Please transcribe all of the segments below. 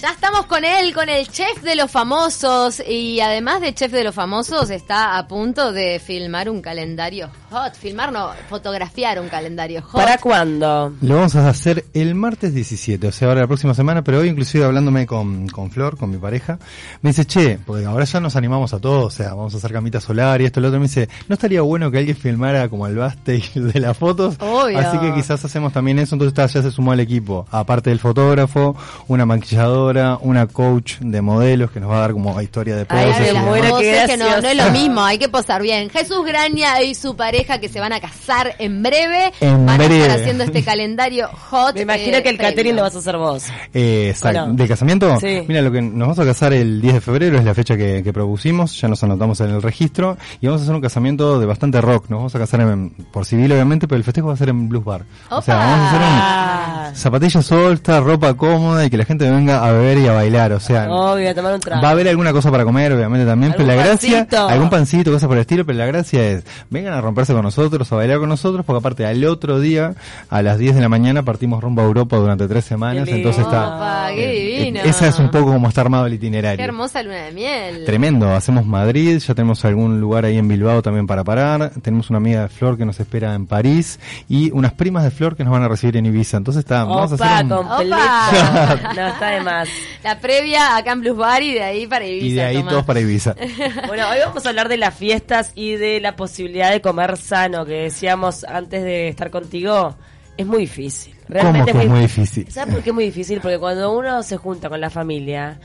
Ya estamos con él, con el chef de los famosos. Y además de chef de los famosos, está a punto de filmar un calendario hot. Filmar, no, fotografiar un calendario hot. ¿Para cuándo? Lo vamos a hacer el martes 17, o sea, ahora la próxima semana, pero hoy inclusive hablándome con, con Flor, con mi pareja, me dice, che, porque ahora ya nos animamos a todos, o sea, vamos a hacer camita solar y esto y lo otro, me dice, ¿no estaría bueno que alguien filmara como el backstage de las fotos? Obvio. Así que quizás hacemos también eso, entonces ya se sumó al equipo, aparte del fotógrafo, una maquilladora, una coach de modelos que nos va a dar como historia de poses las que no, es lo mismo, hay que posar bien. Jesús Graña y su pareja que se van a casar en breve. En van a breve. estar haciendo este calendario hot. Me imagino eh, que el catering lo vas a hacer vos. Eh, exacto. ¿De casamiento? Sí. Mira, lo que nos vamos a casar el 10 de febrero es la fecha que, que propusimos, ya nos anotamos en el registro y vamos a hacer un casamiento de bastante rock. Nos vamos a casar en- por civil, obviamente, pero el festejo va a ser en Blues Bar. O sea, Opa. vamos a hacer un zapatillas solta, ropa cómoda y que la gente venga a beber y a bailar. O sea, Obvio, a tomar un trago. Va a haber alguna cosa para comer, obviamente también, pero la ¿Algún gracia, pancito? algún pancito, cosas por el estilo, pero la gracia es, vengan a romperse con nosotros, a bailar con nosotros, porque aparte al otro día, a las 10 de la mañana, partimos rumbo a Europa durante tres semanas, Qué entonces está... Opa, qué eh, divino. esa es un poco como está armado el Qué itinerario. hermosa luna de miel. Tremendo, hacemos Madrid, ya tenemos algún lugar ahí en Bilbao también para parar, tenemos una amiga de Flor que nos espera en París y unas primas de Flor que nos van a recibir en Ibiza, entonces está, vamos a Opa, hacer un... completo. no, está de más. La previa acá en Blues Bar y de ahí para Ibiza. Y de ahí Tomás. todos para Ibiza. Bueno, hoy vamos a hablar de las fiestas y de la posibilidad de comer sano, que decíamos antes de estar contigo. Es muy difícil. ¿Cómo que es muy difícil? ¿Sabes por qué es muy difícil? Porque cuando uno se junta con la familia,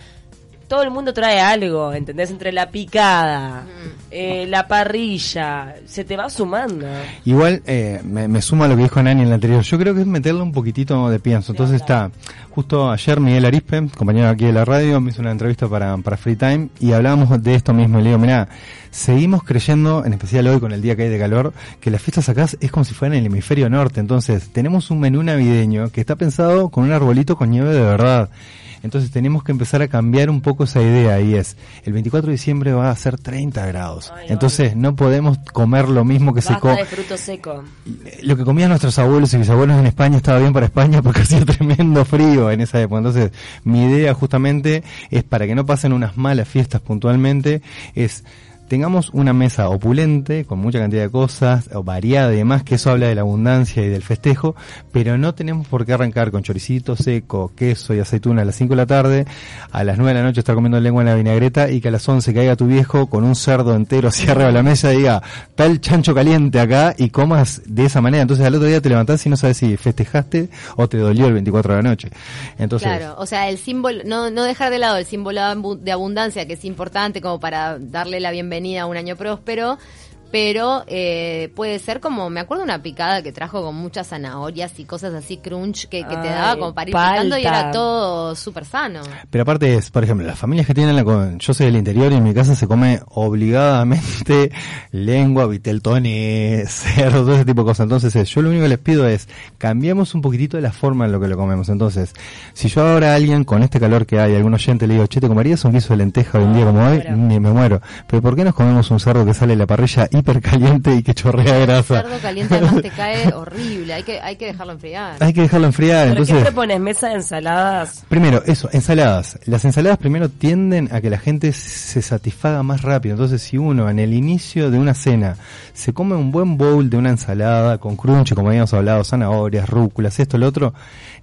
todo el mundo trae algo, ¿entendés? Entre la picada, eh, la parrilla, se te va sumando. Igual eh, me, me suma a lo que dijo Nani en la anterior. Yo creo que es meterle un poquitito de pienso. Entonces está, justo ayer Miguel Arispe, compañero aquí de la radio, me hizo una entrevista para, para Free Time y hablábamos de esto mismo. Y le digo, mira, seguimos creyendo, en especial hoy con el día que hay de calor, que las fiestas acá es como si fueran en el hemisferio norte. Entonces tenemos un menú navideño que está pensado con un arbolito con nieve de verdad. Entonces tenemos que empezar a cambiar un poco esa idea y es, el 24 de diciembre va a ser 30 grados. Ay, Entonces no podemos comer lo mismo que se Basta come. de fruto seco. Lo que comían nuestros abuelos y bisabuelos en España estaba bien para España porque hacía tremendo frío en esa época. Entonces, mi idea justamente es para que no pasen unas malas fiestas puntualmente, es tengamos una mesa opulente, con mucha cantidad de cosas, o variada y demás, que eso habla de la abundancia y del festejo, pero no tenemos por qué arrancar con choricito seco, queso y aceituna a las 5 de la tarde, a las 9 de la noche estar comiendo lengua en la vinagreta y que a las 11 caiga tu viejo con un cerdo entero hacia la mesa y diga, el chancho caliente acá y comas de esa manera. Entonces al otro día te levantás y no sabes si festejaste o te dolió el 24 de la noche. Entonces, Claro, o sea, el símbolo, no, no dejar de lado el símbolo de abundancia, que es importante como para darle la bienvenida a un año próspero, pero eh, puede ser como, me acuerdo una picada que trajo con muchas zanahorias y cosas así crunch que, que te Ay, daba como para ir palta. picando y era todo súper sano. Pero aparte es, por ejemplo, las familias que tienen la, co- yo soy del interior y en mi casa se come obligadamente lengua, viteltones, cerdo, todo ese tipo de cosas. Entonces es, yo lo único que les pido es, cambiemos un poquitito de la forma en lo que lo comemos. Entonces, si yo ahora a alguien con este calor que hay, algún oyente le digo, che, ¿te comerías un guiso de lenteja hoy un día como hoy? Ni me muero. Pero ¿por qué nos comemos un cerdo que sale de la parrilla hiper caliente y que chorrea El grasa? cerdo caliente además te cae horrible, hay que, hay que dejarlo enfriar. Hay que dejarlo enfriar. ¿Pero Entonces, qué propones? ¿Mesa de ensaladas? Primero, eso, ensaladas. Las ensaladas primero tienden a que la gente se satisfaga más rápido. Entonces, si uno en el inicio de una cena se come un buen bowl de una ensalada con crunch, como habíamos hablado, zanahorias, rúculas, esto, lo otro,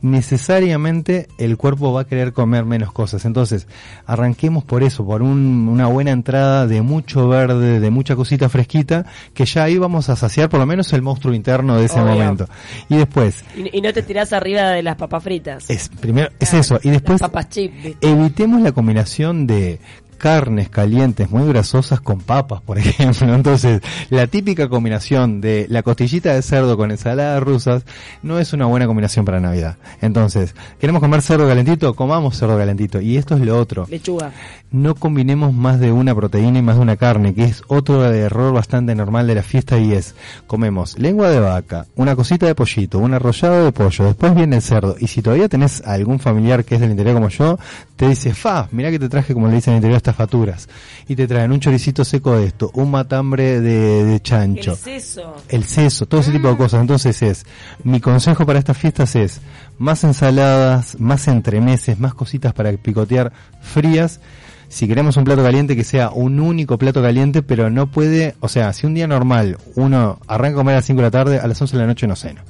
necesariamente el cuerpo va a querer comer menos cosas. Entonces, arranquemos por eso, por un- una buena entrada de mucho verde, de mucha cosita fresquita, que ya ahí vamos a saciar por lo menos el monstruo interno de ese Obvio. momento. Y después, Y, y no te tirás arriba de las papas fritas. es primero, es eso. Y después, Las papas chip. evitemos la combinación de carnes calientes muy grasosas con papas, por ejemplo. Entonces, la típica combinación de la costillita de cerdo con ensaladas rusas no es una buena combinación para Navidad. Entonces, ¿queremos comer cerdo calentito? Comamos cerdo calentito. Y esto es lo otro. Lechuga. No combinemos más de una proteína y más de una carne, que es otro error bastante normal de la fiesta y es, comemos lengua de vaca, una cosita de pollito, un arrollado de pollo, después viene el cerdo. Y si todavía tenés algún familiar que es del interior como yo, te dice, fa, mirá que te traje, como le dicen en el interior, estas faturas. Y te traen un choricito seco de esto, un matambre de, de chancho. El seso. El seso, todo ese tipo de cosas. Entonces es, mi consejo para estas fiestas es más ensaladas, más entremeses, más cositas para picotear frías. Si queremos un plato caliente que sea un único plato caliente, pero no puede, o sea, si un día normal uno arranca a comer a las 5 de la tarde, a las 11 de la noche no cena.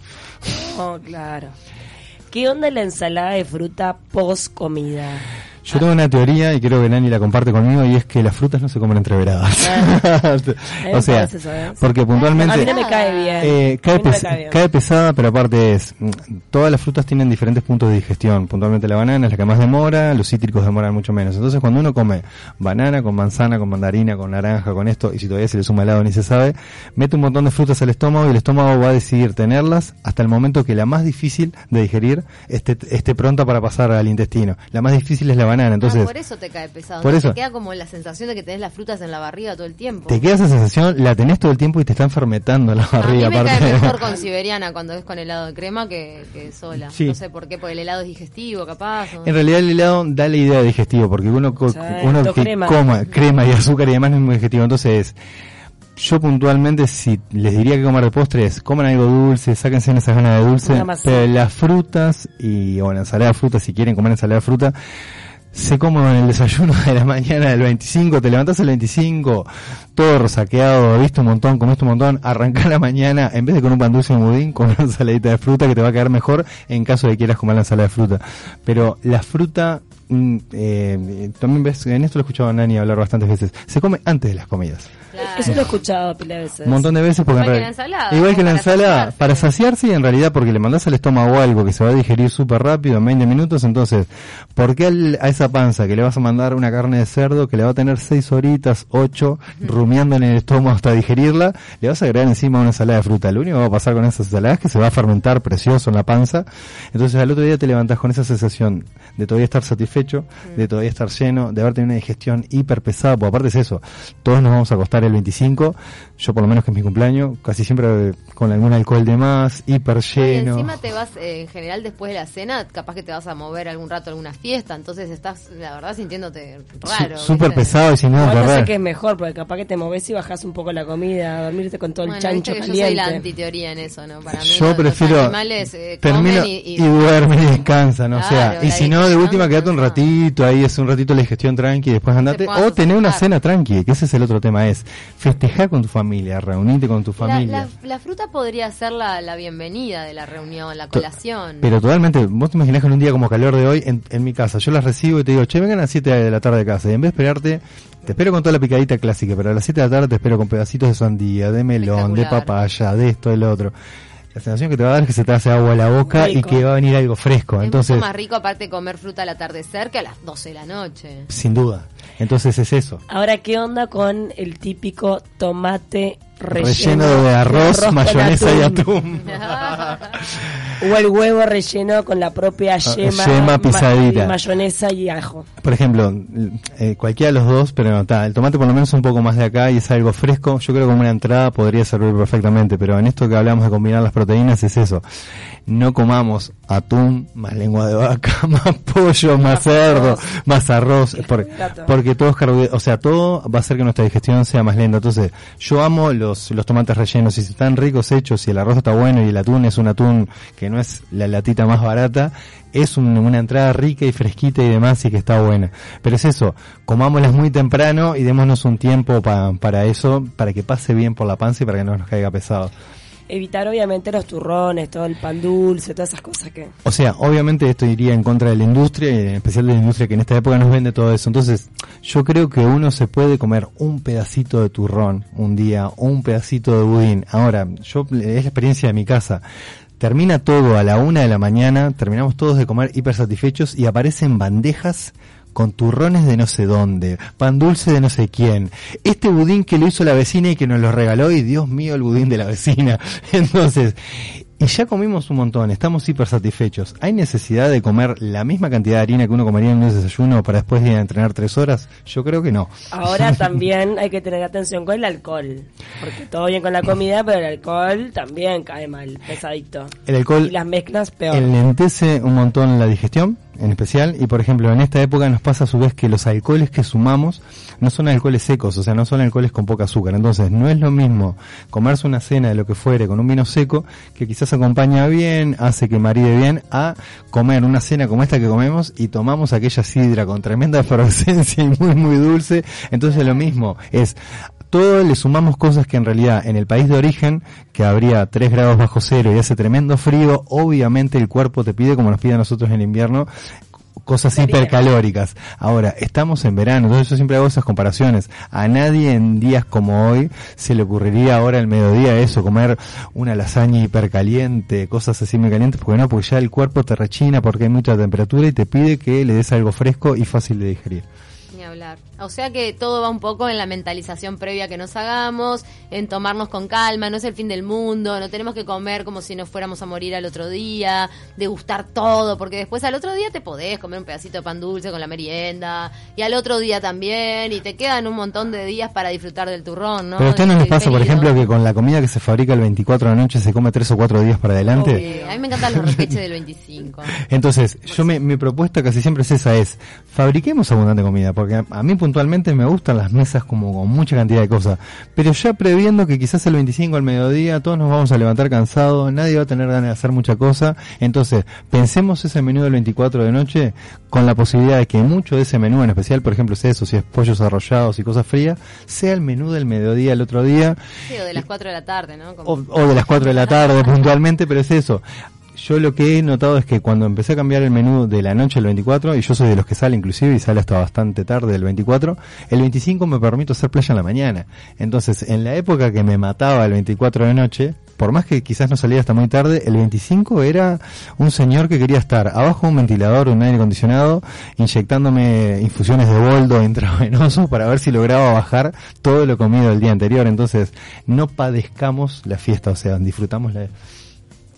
Oh, claro. ¿Qué onda la ensalada de fruta post comida? Yo tengo una teoría y creo que Nani la comparte conmigo y es que las frutas no se comen entreveradas. o sea, eso, ¿eh? porque A mí puntualmente no me cae bien. eh, A cae, mí no me pes- cae bien. cae pesada, pero aparte es mm, todas las frutas tienen diferentes puntos de digestión. Puntualmente la banana es la que más demora, los cítricos demoran mucho menos. Entonces cuando uno come banana con manzana, con mandarina, con naranja, con esto y si todavía se le suma helado ni se sabe, mete un montón de frutas al estómago y el estómago va a decidir tenerlas hasta el momento que la más difícil de digerir esté, esté pronta para pasar al intestino. La más difícil es la banana, entonces Ah, por eso te cae pesado. Por ¿no? eso. Te queda como la sensación de que tenés las frutas en la barriga todo el tiempo. te queda esa sensación, la tenés todo el tiempo y te está enfermetando la a mí barriga. me aparte. cae mejor con siberiana cuando es con helado de crema que, que sola. Sí. No sé por qué, porque el helado es digestivo, capaz. o- En realidad el helado da la idea de digestivo, porque uno, Sí, uno todo que crema. coma crema y azúcar y demás no es muy digestivo. Entonces, yo puntualmente si les diría que comer de postre es coman algo dulce, sáquense esas ganas de dulce, Una pero las frutas y o la ensalada de fruta, si quieren comer ensalada de fruta, se en el desayuno de la mañana del 25, te levantás el 25, todo rosaqueado, viste un montón, comiste un montón, arrancá la mañana, en vez de con un pan dulce y un budín, con una ensaladita de fruta que te va a quedar mejor en caso de que quieras comer la ensalada de fruta. Pero la fruta, eh, también ves, en esto lo he escuchado a Nani hablar bastantes veces, se come antes de las comidas. Claro. Eso lo he escuchado pila de veces. Un montón de veces porque Igual en que la ensalada, igual que la para ensalada saciarse. para saciarse y en realidad porque le mandás al estómago algo que se va a digerir súper rápido en 20 minutos entonces ¿por qué al- a esa panza que le vas a mandar una carne de cerdo que le va a tener 6 horitas 8 rumiando en el estómago hasta digerirla le vas a agregar encima una ensalada de fruta lo único que va a pasar con esas ensaladas es que se va a fermentar precioso en la panza entonces al otro día te levantás con esa sensación de todavía estar satisfecho de todavía estar lleno de haber tenido una digestión hiper pesada porque aparte es eso todos nos vamos a acostar el 25 yo por lo menos que es mi cumpleaños, casi siempre eh, con algún alcohol de más, hiper Y lleno. encima te vas, eh, en general, después de la cena, capaz que te vas a mover algún rato a alguna fiesta, entonces estás, la verdad, sintiéndote raro. Súper pesado y sin nada no sé que es mejor, porque capaz que te moves y bajas un poco la comida, dormirte con todo el Bueno, chancho que yo soy la caliente. antiteoría en eso, ¿no? Para mí Yo los- prefiero los animales eh, termino comen y, y, y- duermen y descansan, o Claro, sea, y si no de última quedate un no. Ratito ahí, es un ratito la digestión tranqui, después andate, o tener una cena tranqui, que ese es el otro tema, es festejar con tu familia, reunirte con tu familia. la- la fruta podría ser la, la bienvenida de la reunión, la colación. Pero totalmente, vos te imaginás que en un día como calor de hoy, en, en mi casa, yo las recibo y te digo, che, vengan a las 7 de la tarde de casa, y en vez de esperarte, te espero con toda la picadita clásica, pero a las 7 de la tarde te espero con pedacitos de sandía, de melón, de papaya, de esto, del otro. La sensación que te va a dar es que se te hace agua a la boca y Rico. que va a venir algo fresco, es entonces, mucho más rico aparte comer fruta al atardecer que a las 12 de la noche. sin duda. Entonces es eso. Ahora, ¿qué onda con el típico tomate relleno, Relleno de arroz, mayonesa y atún. O el huevo relleno con la propia yema, Ah, yema ma- pisadita. mayonesa y ajo. Por ejemplo, eh, cualquiera de los dos, pero no, está, el tomate por lo menos es un poco más de acá y es algo fresco. Yo creo que como una entrada podría servir perfectamente, pero en esto que hablamos de combinar las proteínas es eso. No comamos atún, más lengua de vaca, más pollo, más cerdo, más arroz, porque todo es carbohidrato, o sea, todo va a hacer que nuestra digestión sea más lenta. Entonces, yo amo los, los tomates rellenos, y si están ricos hechos, si el arroz está bueno y el atún es un atún que no es la latita más barata, es un- una entrada rica y fresquita y demás y que está buena. Pero es eso, comámoslas muy temprano y démonos un tiempo pa- para eso, para que pase bien por la panza y para que no nos caiga pesado. Evitar obviamente los turrones, todo el pan dulce, todas esas cosas que... O sea, obviamente esto iría en contra de la industria, en especial de la industria que en esta época nos vende todo eso. Entonces, yo creo que uno se puede comer un pedacito de turrón un día, o un pedacito de budín. Ahora, yo es la experiencia de mi casa. Termina todo a la una de la mañana, terminamos todos de comer hiper satisfechos y aparecen bandejas con turrones de no sé dónde, pan dulce de no sé quién, este budín que lo hizo la vecina y que nos lo regaló y Dios mío el budín de la vecina. Entonces, y ya comimos un montón, estamos hiper satisfechos. ¿Hay necesidad de comer la misma cantidad de harina que uno comería en un desayuno para después ir a entrenar tres horas? Yo creo que no. Ahora también hay que tener atención con el alcohol, porque todo bien con la comida, pero el alcohol también cae mal, pesadito. El alcohol Y las mezclas peor. enlentece un montón la digestión, en especial y por ejemplo en esta época nos pasa a su vez que los alcoholes que sumamos no son alcoholes secos, o sea, no son alcoholes con poca azúcar. Entonces no es lo mismo comerse una cena de lo que fuere con un vino seco que quizás acompaña bien, hace que maride bien, a comer una cena como esta que comemos y tomamos aquella sidra con tremenda efervescencia y muy muy dulce. Entonces lo mismo es todo le sumamos cosas que en realidad en el país de origen, que habría 3 grados bajo cero y hace tremendo frío, obviamente el cuerpo te pide, como nos pide a nosotros en invierno, cosas hipercalóricas. Ahora, estamos en verano, entonces yo siempre hago esas comparaciones. A nadie en días como hoy se le ocurriría ahora al mediodía eso, comer una lasaña hipercaliente, cosas así muy calientes, porque no, porque ya el cuerpo te rechina porque hay mucha temperatura y te pide que le des algo fresco y fácil de digerir. Ni hablar. O sea que todo va un poco en la mentalización previa que nos hagamos, en tomarnos con calma, no es el fin del mundo, no tenemos que comer como si nos fuéramos a morir al otro día, degustar todo, porque después al otro día te podés comer un pedacito de pan dulce con la merienda, y al otro día también, y te quedan un montón de días para disfrutar del turrón, ¿no? Pero a usted no les pasa, por ejemplo, que con la comida que se fabrica el 24 de la noche se come tres o cuatro días para adelante. Obvio. A mí me encantan los requeches del 25. Entonces, yo me, mi propuesta casi siempre es esa, es fabriquemos abundante comida, porque a, a mí puntualmente me gustan las mesas como con mucha cantidad de cosas, pero ya previendo que quizás el 25 al mediodía todos nos vamos a levantar cansados, nadie va a tener ganas de hacer mucha cosa, entonces pensemos ese menú del 24 de noche con la posibilidad de que mucho de ese menú en especial, por ejemplo, si eso, si es pollos arrollados y cosas frías, sea el menú del mediodía el otro día, Sí, o de las 4 de la tarde, ¿no? Como- o, o de las 4 de la tarde puntualmente, pero es eso. Yo lo que he notado es que cuando empecé a cambiar el menú de la noche al 24, y yo soy de los que sale inclusive y sale hasta bastante tarde el 24, el 25 me permito hacer playa en la mañana. Entonces, en la época que me mataba el 24 de noche, por más que quizás no salía hasta muy tarde, el 25 era un señor que quería estar abajo de un ventilador, un aire acondicionado, inyectándome infusiones de boldo intravenoso para ver si lograba bajar todo lo comido el día anterior. Entonces, no padezcamos la fiesta, o sea, disfrutamos la...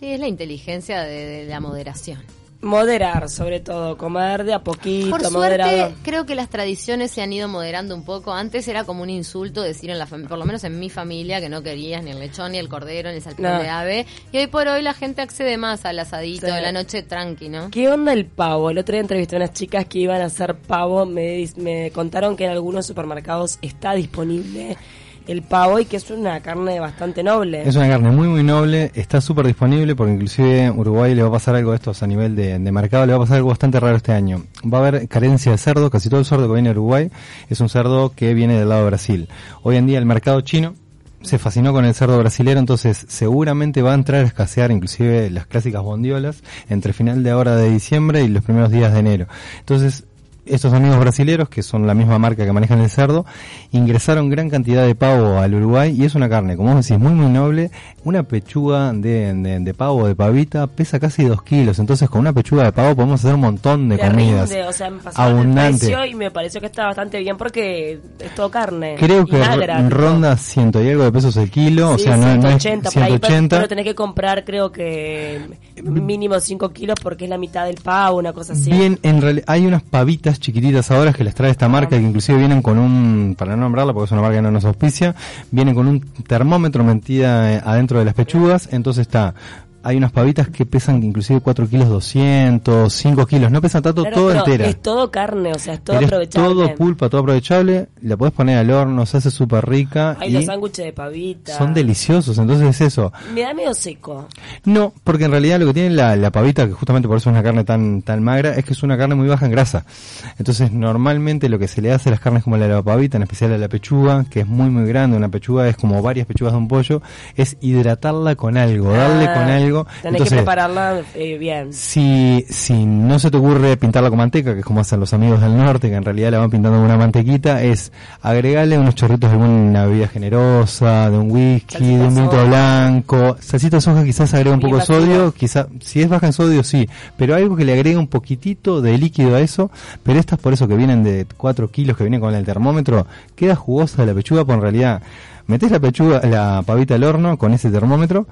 Sí, es la inteligencia de, de la moderación. Moderar, sobre todo, comer de a poquito, Por moderado. suerte, creo que las tradiciones se han ido moderando un poco. Antes era como un insulto decir en la por lo menos en mi familia, que no querías ni el lechón, ni el cordero, ni el salpicón No. de ave. Y hoy por hoy la gente accede más al asadito Sí. de la noche tranqui, ¿no? ¿Qué onda el pavo? El otro día entrevisté a unas chicas que iban a hacer pavo. Me, me contaron que en algunos supermercados está disponible el pavo y que es una carne bastante noble. Es una carne muy muy noble, está súper disponible porque inclusive Uruguay le va a pasar algo de estos a nivel de, de mercado, le va a pasar algo bastante raro este año. Va a haber carencia de cerdo, casi todo el cerdo que viene de Uruguay es un cerdo que viene del lado de Brasil. Hoy en día el mercado chino se fascinó con el cerdo brasilero, entonces seguramente va a entrar a escasear inclusive las clásicas bondiolas entre final de ahora de diciembre y los primeros días de enero. Entonces estos amigos brasileros, que son la misma marca que manejan el cerdo, ingresaron gran cantidad de pavo al Uruguay y es una carne, como vos decís, muy muy noble. Una pechuga de, de, de pavo, de pavita, pesa casi dos kilos. Entonces con una pechuga de pavo podemos hacer un montón de Le comidas. rinde, o sea, me el Abundante. y me pareció que está bastante bien porque es todo carne. Creo que magra, ronda ciento y algo de pesos el kilo, o Sí, sea, no, no es 180, por ahí, pero- 180. pero tenés que comprar creo que mínimo 5 kilos porque es la mitad del pavo, una cosa así. Bien, en realidad hay unas pavitas chiquititas ahora que les trae esta marca que inclusive vienen con un, para no nombrarla porque es una marca que no nos auspicia, vienen con un termómetro metida eh, adentro de las pechugas, entonces está, hay unas pavitas que pesan inclusive 4 kilos 200, 5 kilos, no pesan tanto, Claro, todo entera. Es todo carne, o sea, es todo Pero es aprovechable. todo pulpa, todo aprovechable, la podés poner al horno, se hace súper rica Hay y los sándwiches de pavita. son deliciosos, entonces es eso. Me da medio seco. No, porque en realidad lo que tiene la, la pavita, que justamente por eso es una carne tan, tan magra, es que es una carne muy baja en grasa. Entonces, normalmente lo que se le hace a las carnes como la de la pavita, en especial a la pechuga, que es muy muy grande, una pechuga es como varias pechugas de un pollo, es hidratarla con algo, darle Ah, con algo. Tenés que prepararla eh, bien. si, si no se te ocurre pintarla con manteca, que es como hacen los amigos del norte, que en realidad la van pintando con una mantequita, es agregarle unos chorritos de alguna bebida generosa, de un whisky, Salsita de un vinito soja. blanco. Salsita soja quizás agrega un poco de sodio, quizás, si es baja en sodio sí, pero algo que le agregue un poquitito de líquido a eso, pero estas por eso que vienen de 4 kilos, que vienen con el termómetro, queda jugosa la pechuga, porque en realidad metes la pechuga, la pavita al horno con ese termómetro,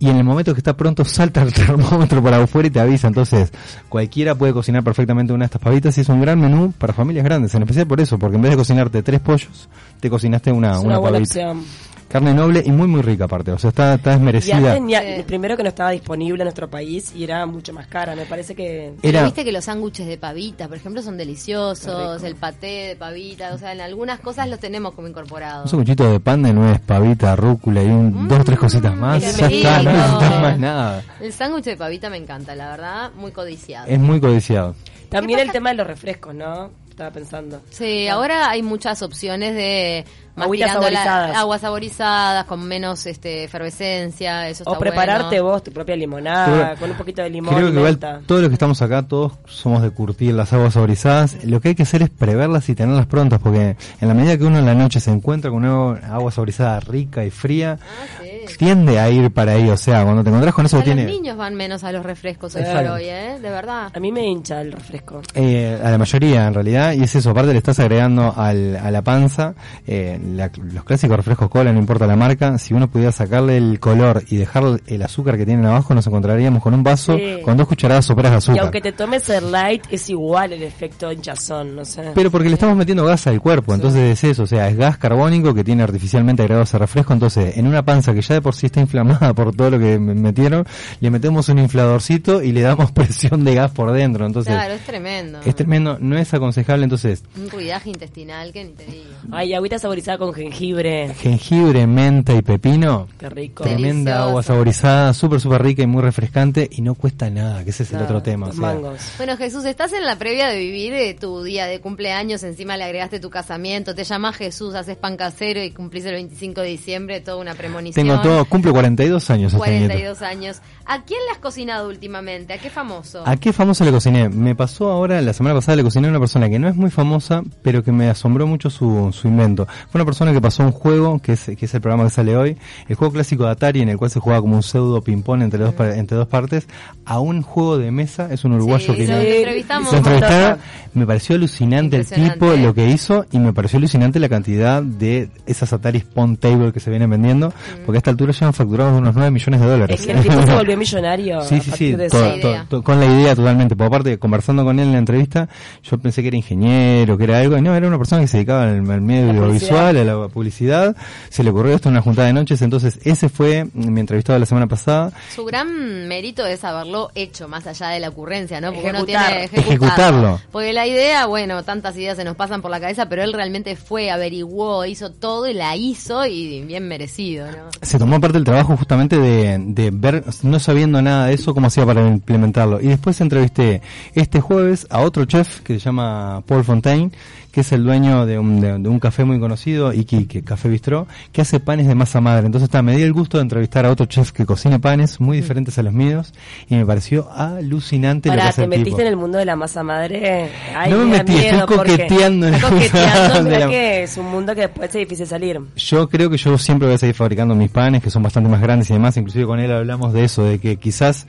y en el momento que está pronto salta el termómetro para afuera y te avisa. Entonces, cualquiera puede cocinar perfectamente una de estas pavitas y es un gran menú para familias grandes, en especial por eso, porque en vez de cocinarte tres pollos, te cocinaste una, es una pavita. opción. Carne noble y muy muy rica aparte, o sea, está, está Y desmerecida. antes ni a- Sí. primero que no estaba disponible en nuestro país y era mucho más cara, me parece que... Pero Era- viste que los sándwiches de pavita, por ejemplo, son deliciosos, el paté de pavita, o sea, en algunas cosas los tenemos como incorporados. Un sanguchito de pan de nuez, pavita, rúcula y un, Mm, dos tres cositas más, ya está, no necesitas más nada. El sándwich de pavita me encanta, la verdad, muy codiciado. Es muy codiciado. También ¿Qué el tema de los refrescos, ¿no? Estaba pensando. Sí, ahora hay muchas opciones de más la- saborizadas. aguas saborizadas con menos este efervescencia, eso está O prepararte bueno. vos tu propia limonada con un poquito de limón Creo que igual todos los que estamos acá, todos somos de curtir las aguas saborizadas. Lo que hay que hacer es preverlas y tenerlas prontas, porque en la medida que uno en la noche se encuentra con una agua saborizada rica y fría, Ah, sí. Tiende a ir para ahí. O sea, cuando te encontrás con eso A que los tiene... niños van menos a los refrescos hoy por hoy, ¿eh? De verdad. A mí me hincha el refresco. Eh, a la mayoría en realidad, y es eso, aparte le estás agregando al, a la panza eh, la- los clásicos refrescos cola, no importa la marca, si uno pudiera sacarle el color y dejar el azúcar que tienen abajo, nos encontraríamos con un vaso Sí. con dos cucharadas soperas de Y azúcar. aunque te tomes el light, es igual el efecto hinchazón, no sé. Pero porque le estamos metiendo gas al cuerpo, entonces es eso, o sea, es gas carbónico que tiene artificialmente agregado ese refresco, entonces en una panza que ya de por sí está inflamada por todo lo que me metieron, le metemos un infladorcito y le damos presión de gas por dentro, entonces Claro, es tremendo. es tremendo, no es aconsejable, entonces Un ruidaje intestinal que ni te digo. Ay, agüita saborizada con jengibre. jengibre, menta y pepino, Qué rico. Tremenda Delicioso. agua saborizada, súper súper rica y muy refrescante y no cuesta nada, que ese es el otro tema. o los sea. mangos. Bueno, Jesús, estás en la previa de vivir eh, tu día de cumpleaños, encima le agregaste tu casamiento, te llamas Jesús, haces pan casero y cumplís el 25 de diciembre, toda una premonición. Tengo todo, cumplo 42 años este nieto. 42 años. ¿A quién le has cocinado últimamente? ¿A qué famoso? ¿A qué famoso le cociné? Me pasó ahora, la semana pasada le cociné a una persona que no es muy famosa, pero que me asombró mucho su, su invento. Fue una persona que pasó un juego, que es, que es el programa que sale hoy, el juego clásico de Atari, en el cual se jugaba como un pseudo ping-pong entre dos, entre dos partes, a un juego de mesa, es un uruguayo Sí, que lo- entrevistamos. entrevistaba, me pareció alucinante el tipo, lo que hizo, y me pareció alucinante la cantidad de esas Atari Pong Table que se vienen vendiendo, porque a esta altura ya han facturado unos 9 millones de dólares. Es que el tipo se volvió millonario. Sí, sí, sí, todo- todo- todo- con la idea totalmente. Por aparte, conversando con él en la entrevista, yo pensé que era ingeniero, que era algo, y no, era una persona que se dedicaba al, al medio audiovisual, a la publicidad. Se le ocurrió esto en una juntada de noches, entonces ese fue mi entrevistado la semana pasada. Su gran mérito es haberlo hecho, más allá de la ocurrencia, ¿no? Porque uno Ejecutar. tiene que Ejecutarlo. Porque la idea, bueno, tantas ideas se nos pasan por la cabeza, pero él realmente fue, averiguó, hizo todo y la hizo y bien merecido, ¿no? Se tomó parte del trabajo justamente de, de ver, no sabiendo nada de eso, cómo hacía para implementarlo. Y después entrevisté este jueves a otro chef que se llama Paul Fontaine, que es el dueño de un, de, de un café muy conocido, Iquique, Café Bistró, que hace panes de masa madre. Entonces está, me di el gusto de entrevistar a otro chef que cocina panes muy diferentes a los míos y me pareció alucinante lo que hace ¿te el metiste tipo. en el mundo de la masa madre? Ay, No me me metí, estoy miedo coqueteando en coqueteando, la- que es un mundo que después es difícil salir. Yo creo que yo siempre voy a seguir fabricando mis panes, que son bastante más grandes y demás. Inclusive con él hablamos de eso, de que quizás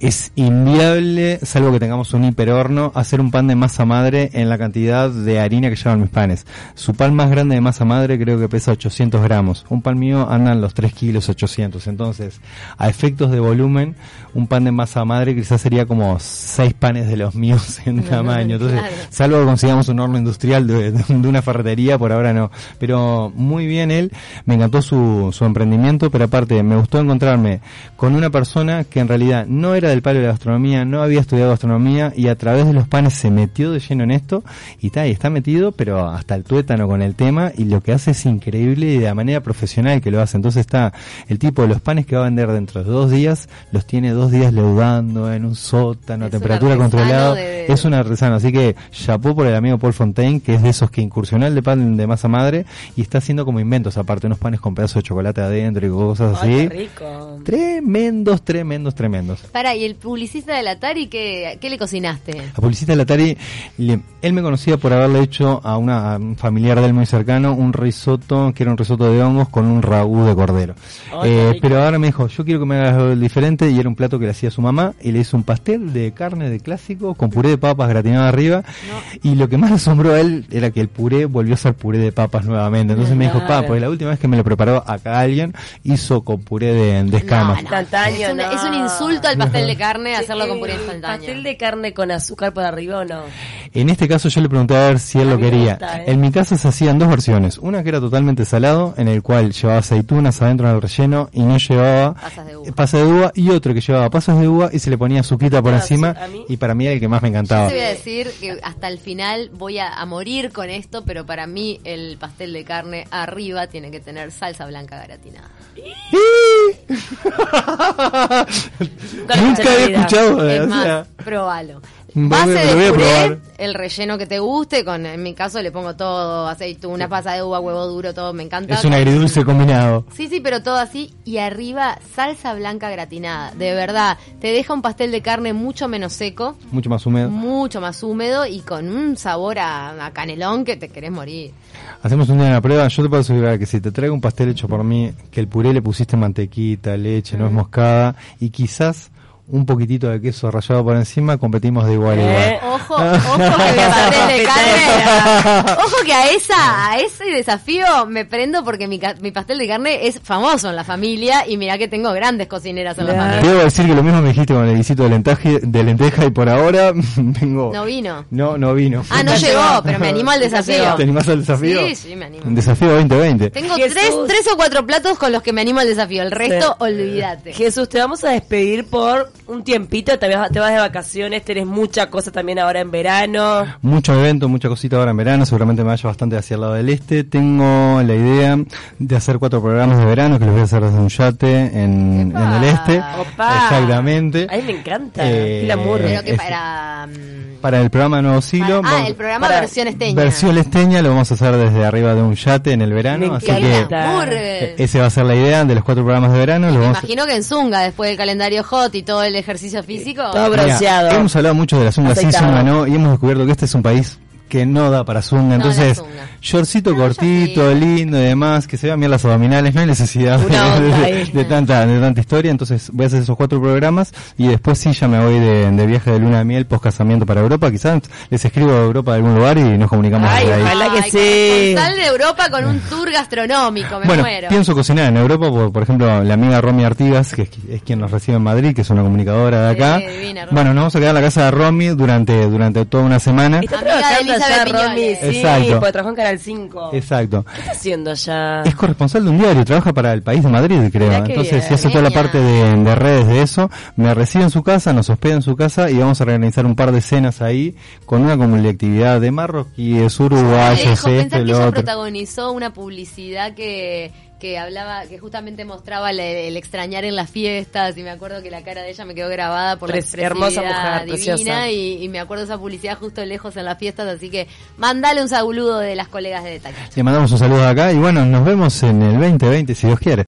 es inviable, salvo que tengamos un hiperhorno, hacer un pan de masa madre en la cantidad de harina que llevan mis panes. Su pan más grande de masa madre creo que pesa 800 gramos. Un pan mío andan los 3 kilos 800. Entonces, a efectos de volumen, un pan de masa madre quizás sería como 6 panes de los míos en tamaño. Entonces, claro. salvo que consigamos un horno industrial de, de una ferretería, por ahora no. Pero muy bien él, me encantó su, su emprendimiento, pero aparte me gustó encontrarme con una persona que en realidad no era del palo de la gastronomía, no había estudiado gastronomía y a través de los panes se metió de lleno en esto y está, y está metido, pero hasta el tuétano con el tema y lo que hace es increíble y de la manera profesional que lo hace. Entonces está el tipo de los panes que va a vender dentro de dos días, los tiene dos días leudando en un sótano a temperatura controlada. de- Es un artesano, así que chapó por el amigo Paul Fontaine, que es de esos que incursionó el de pan de masa madre y está haciendo como inventos, aparte unos panes con pedazos de chocolate adentro y cosas Ay, así. qué rico. Tremendos, tremendos, tremendos. Para, ¿y el publicista del Atari qué, qué le cocinaste? La publicista del Atari, le- él me conocía por haberle hecho a, una, a un familiar de él muy cercano un risotto, que era un risotto de hongos con un ragú de cordero. Eh, pero ahora me dijo, yo quiero que me hagas algo diferente y era un plato que le hacía su mamá y le hizo un pastel de carne de clásico con puré de papas gratinado arriba y lo que más asombró a él era que el puré volvió a ser puré de papas nuevamente. Entonces me dijo, Claro. pa, porque la última vez que me lo preparó acá alguien hizo con puré de, de escamas. No, no, es, un, no. es un insulto al pastel de carne hacerlo con puré instantáneo. ¿Pastel de carne con azúcar por arriba o no? En este caso yo le pregunté a ver si él A lo quería. gusta, ¿eh? En mi casa se hacían dos versiones. Una que era totalmente salado, en el cual llevaba aceitunas adentro del relleno y no llevaba Pasas de uva. pasas de uva. Y otro que llevaba pasas de uva y se le ponía azuquita por encima. mí- Y para mí era el que más me Yo encantaba. te voy a decir que hasta el final voy a, a morir con esto, pero para mí el pastel de carne arriba tiene que tener salsa blanca gratinada. Nunca Nunca en vida. escuchado. Es o más, sea, probalo. Base de voy a puré, probar. el relleno que te guste, con en mi caso le pongo todo, aceituna, pasa de uva, huevo duro, todo, me encanta. es un agridulce combinado. Sí, sí, pero todo así. Y arriba, salsa blanca gratinada. De verdad, te deja un pastel de carne mucho menos seco, Mucho más húmedo. mucho más húmedo y con un sabor a, a canelón que te querés morir. Hacemos un día una prueba. Yo te puedo asegurar que si te traigo un pastel hecho por mí, que el puré le pusiste mantequita, leche, nuez moscada y quizás un poquitito de queso rallado por encima, competimos de igual a Eh, igual. Ojo, ojo que mi pastel de carne. Ojo que a esa, a ese desafío me prendo porque mi, ca- mi pastel de carne es famoso en la familia y mira que tengo grandes cocineras en la familia. Debo decir que lo mismo me dijiste con el guisito de, lentaje, de lenteja y por ahora vengo... No vino. No, no vino. Ah, no llegó, pero me animo al desafío. ¿Te animás al desafío? Sí, sí, me animo. Un desafío 2020. Tengo Jesús. tres, tres o cuatro platos con los que me animo al desafío. El resto, Sí. olvídate. Jesús, te vamos a despedir por un tiempito, te vas, te vas de vacaciones, tenés mucha cosa también ahora en verano. Mucho evento, mucha cosita ahora en verano, seguramente me vaya bastante hacia el lado del este. Tengo la idea de hacer cuatro programas de verano que los voy a hacer desde un yate en, el este. Opa. Exactamente. A mí me encanta. Eh, el amor. Pero que para... Para el programa Nuevo Siglo. para- ah, vamos- el programa para- versión esteña. Versión esteña lo vamos a hacer desde arriba de un yate en el verano, Me así Que eh, ese va a ser la idea de los cuatro programas de verano. Lo Me vamos a- imagino que en Zunga, después del calendario hot y todo el ejercicio físico. Todo Mira, bronceado. hemos hablado mucho de la zunga sí, zunga no, y hemos descubierto que este es un país que no da para zunga, entonces zunga. Shortcito No, cortito, sí. lindo y demás, que se vean bien las abdominales, no hay necesidad de, tanta de tanta historia, entonces voy a hacer esos cuatro programas y después sí ya me voy de, de viaje de luna de miel post casamiento para Europa, quizás les escribo a Europa de algún lugar y nos comunicamos Ay, desde ahí. ojalá. que Ay, sí. corresponsal de Europa con un tour gastronómico, me Bueno, muero. pienso cocinar en Europa, por, por ejemplo, la amiga Romy Artigas, que es, es quien nos recibe en Madrid, que es una comunicadora de acá. Sí, divina, Romy. bueno, nos vamos a quedar en la casa de Romy durante, durante toda una semana. Está Amiga de trabajando Elizabeth allá, Romy. Sí, Exacto. porque trabajó en Canal 5. Exacto. ¿Qué está haciendo allá? Es corresponsal de un diario, trabaja para el país de Madrid, creo. Entonces, bien. hace toda la parte de, de redes de eso. Me recibe en su casa, nos hospeda en su casa y vamos a organizar un par de cenas ahí con una colectividad de marroquíes, uruguayos, que lo otro. protagonizó una publicidad que que hablaba, que justamente mostraba el, el extrañar en las fiestas y me acuerdo que la cara de ella me quedó grabada por la hermosa mujer, divina preciosa. y, y me acuerdo de esa publicidad justo lejos en las fiestas, así que mandale un saludo de las colegas de Detalle. Le mandamos un saludo acá y bueno, nos vemos en el 2020 si Dios quiere.